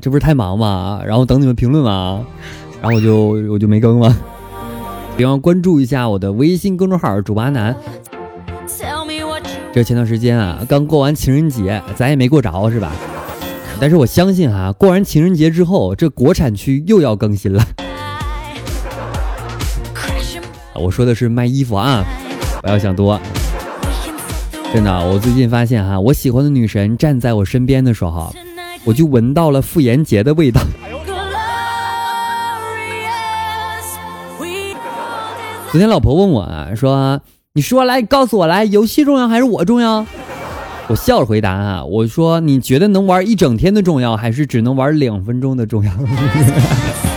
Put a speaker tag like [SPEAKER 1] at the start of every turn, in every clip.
[SPEAKER 1] 这不是太忙吗？然后等你们评论嘛，然后我就我就没更了。别忘关注一下我的微信公众号“主播阿南”。这前段时间啊，刚过完情人节，咱也没过着是吧？但是我相信哈，过完情人节之后，这国产区又要更新了。我说的是卖衣服啊，不要想多。真的，我最近发现哈，我喜欢的女神站在我身边的时候。我就闻到了傅炎洁的味道。昨天老婆问我啊，说：“你说来，告诉我来，游戏重要还是我重要？”我笑着回答啊，我说：“你觉得能玩一整天的重要，还是只能玩两分钟的重要？”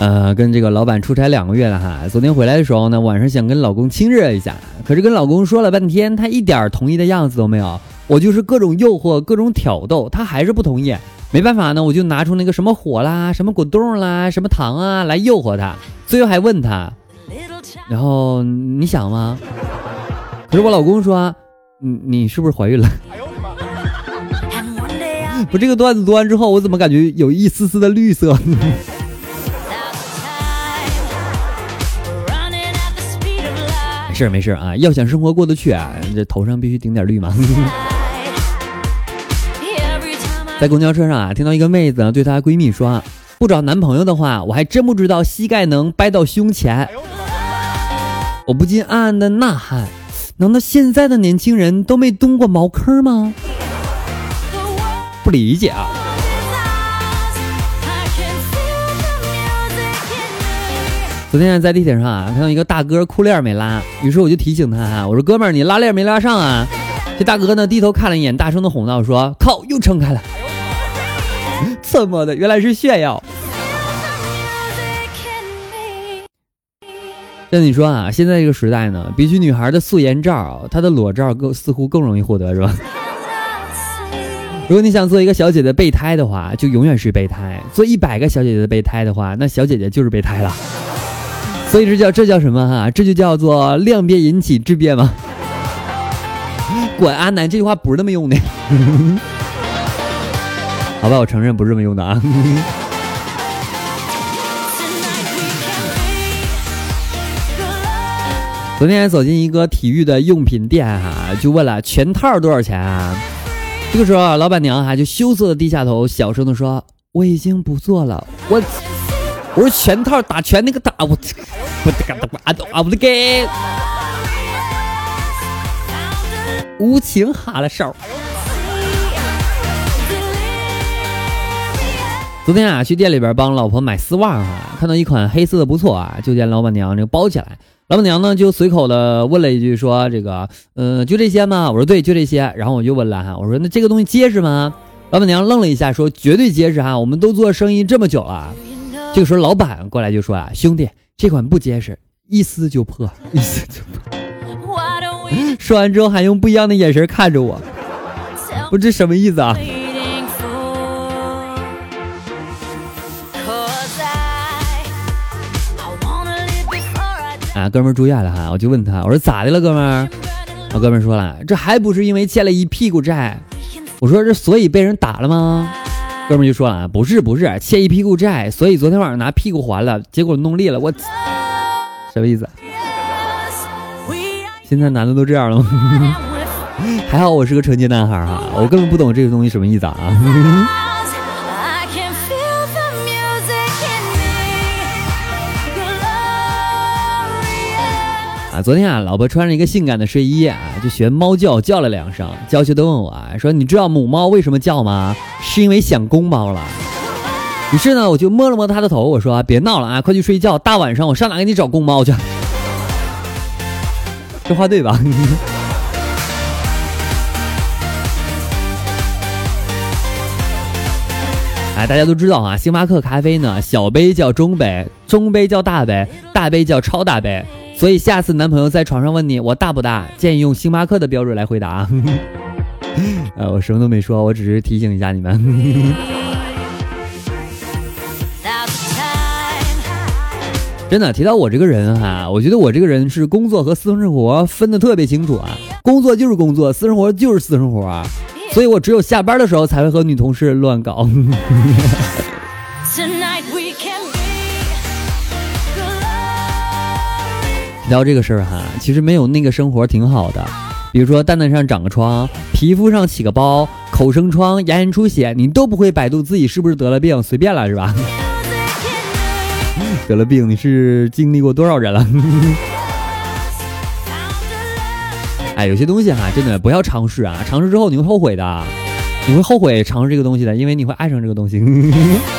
[SPEAKER 1] 呃，跟这个老板出差两个月了哈，昨天回来的时候呢，晚上想跟老公亲热一下，可是跟老公说了半天，他一点同意的样子都没有。我就是各种诱惑，各种挑逗，他还是不同意。没办法呢，我就拿出那个什么火啦，什么果冻啦，什么糖啊来诱惑他。最后还问他，然后你想吗？可是我老公说，你你是不是怀孕了？我这个段子读完之后，我怎么感觉有一丝丝的绿色？事没事啊，要想生活过得去啊，这头上必须顶点绿嘛。在公交车上啊，听到一个妹子对她闺蜜说：“不找男朋友的话，我还真不知道膝盖能掰到胸前。”我不禁暗暗的呐喊：难道现在的年轻人都没蹲过茅坑吗？不理解啊。昨天在地铁上啊，看到一个大哥裤链没拉，于是我就提醒他啊，我说哥们儿，你拉链没拉上啊？这大哥呢低头看了一眼，大声的吼道说：“靠，又撑开了！”怎么的？原来是炫耀。那你说啊，现在这个时代呢，比起女孩的素颜照，她的裸照更似乎更容易获得，是吧？如果你想做一个小姐姐备胎的话，就永远是备胎；做一百个小姐姐的备胎的话，那小姐姐就是备胎了。所以这叫这叫什么哈？这就叫做量变引起质变吗？管阿南这句话不是那么用的。好吧，我承认不是这么用的啊。昨天走进一个体育的用品店哈，就问了全套多少钱啊？这个时候老板娘哈就羞涩的低下头，小声的说：“我已经不做了。”我。我说全套打拳那个打我，我的个啊啊我的给，无情哈了手。昨天啊去店里边帮老婆买丝袜啊，看到一款黑色的不错啊，就见老板娘这个包起来。老板娘呢就随口的问了一句说这个嗯就这些吗？我说对就这些。然后我就问了哈，我说那这个东西结实吗？老板娘愣了一下说绝对结实哈，我们都做生意这么久了。这个时候，老板过来就说：“啊，兄弟，这款不结实，一撕就破，一撕就破。”说完之后，还用不一样的眼神看着我，我这什么意思啊？啊，哥们住院了哈，我就问他，我说咋的了，哥们儿？我哥们说了，这还不是因为欠了一屁股债？我说这所以被人打了吗？哥们就说了啊，不是不是，欠一屁股债，所以昨天晚上拿屁股还了，结果弄裂了，我什么意思？现在男的都这样了吗？还好我是个纯洁男孩哈，我根本不懂这个东西什么意思啊。昨天啊，老婆穿着一个性感的睡衣啊，就学猫叫叫了两声，娇羞的问我啊，说你知道母猫为什么叫吗？是因为想公猫了。于是呢，我就摸了摸她的头，我说别闹了啊，快去睡觉，大晚上我上哪给你找公猫去？这话对吧？哎，大家都知道啊，星巴克咖啡呢，小杯叫中杯，中杯叫大杯，大杯叫超大杯。所以下次男朋友在床上问你我大不大，建议用星巴克的标准来回答。呃，我什么都没说，我只是提醒一下你们。真的提到我这个人哈，我觉得我这个人是工作和私生活分的特别清楚啊，工作就是工作，私生活就是私生活。所以我只有下班的时候才会和女同事乱搞。聊这个事儿哈，其实没有那个生活挺好的。比如说蛋蛋上长个疮，皮肤上起个包，口生疮，牙龈出血，你都不会百度自己是不是得了病，随便了是吧？得了病，你是经历过多少人了？哎，有些东西哈，真的不要尝试啊！尝试之后你会后悔的，你会后悔尝试这个东西的，因为你会爱上这个东西。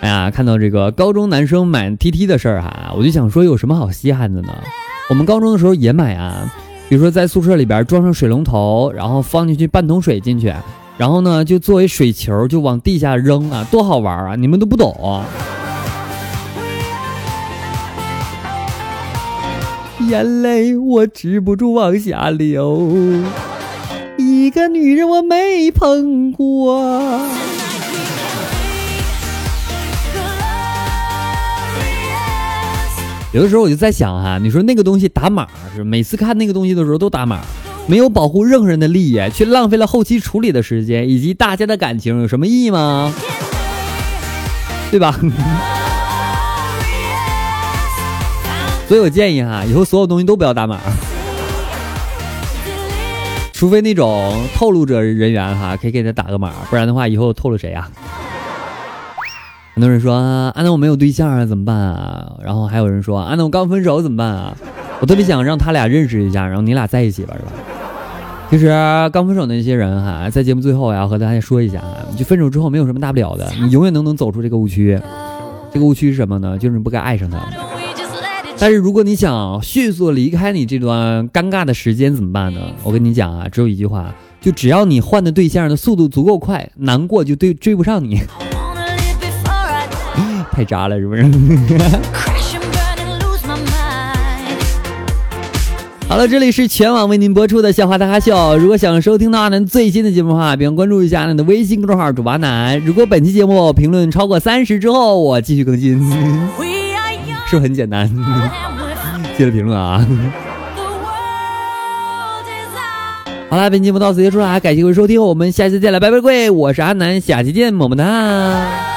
[SPEAKER 1] 哎呀，看到这个高中男生买 T T 的事儿哈，我就想说有什么好稀罕的呢？我们高中的时候也买啊，比如说在宿舍里边装上水龙头，然后放进去半桶水进去，然后呢就作为水球就往地下扔啊，多好玩啊！你们都不懂。眼泪我止不住往下流，一个女人我没碰过。有的时候我就在想哈，你说那个东西打码是每次看那个东西的时候都打码，没有保护任何人的利益，却浪费了后期处理的时间以及大家的感情，有什么意义吗？对吧？所以我建议哈，以后所有东西都不要打码，除非那种透露者人员哈，可以给他打个码，不然的话以后透露谁呀？很多人说啊，那我没有对象啊，怎么办啊？然后还有人说啊，那我刚分手怎么办啊？我特别想让他俩认识一下，然后你俩在一起吧，是吧？其实刚分手那些人哈，在节目最后要和大家说一下，就分手之后没有什么大不了的，你永远都能走出这个误区。这个误区是什么呢？就是你不该爱上他。但是如果你想迅速离开你这段尴尬的时间怎么办呢？我跟你讲啊，只有一句话，就只要你换的对象的速度足够快，难过就对追不上你。太渣了，是不是？好了，这里是全网为您播出的笑话大咖秀。如果想收听到阿南最新的节目的话，别忘关注一下阿南的微信公众号“主播阿南”。如果本期节目评论超过三十之后，我继续更新，是不是很简单？记得评论啊！好了，本期节目到此结束了，感谢各位收听，我们下期再来，拜拜，各位，我是阿南，下期见，么么哒。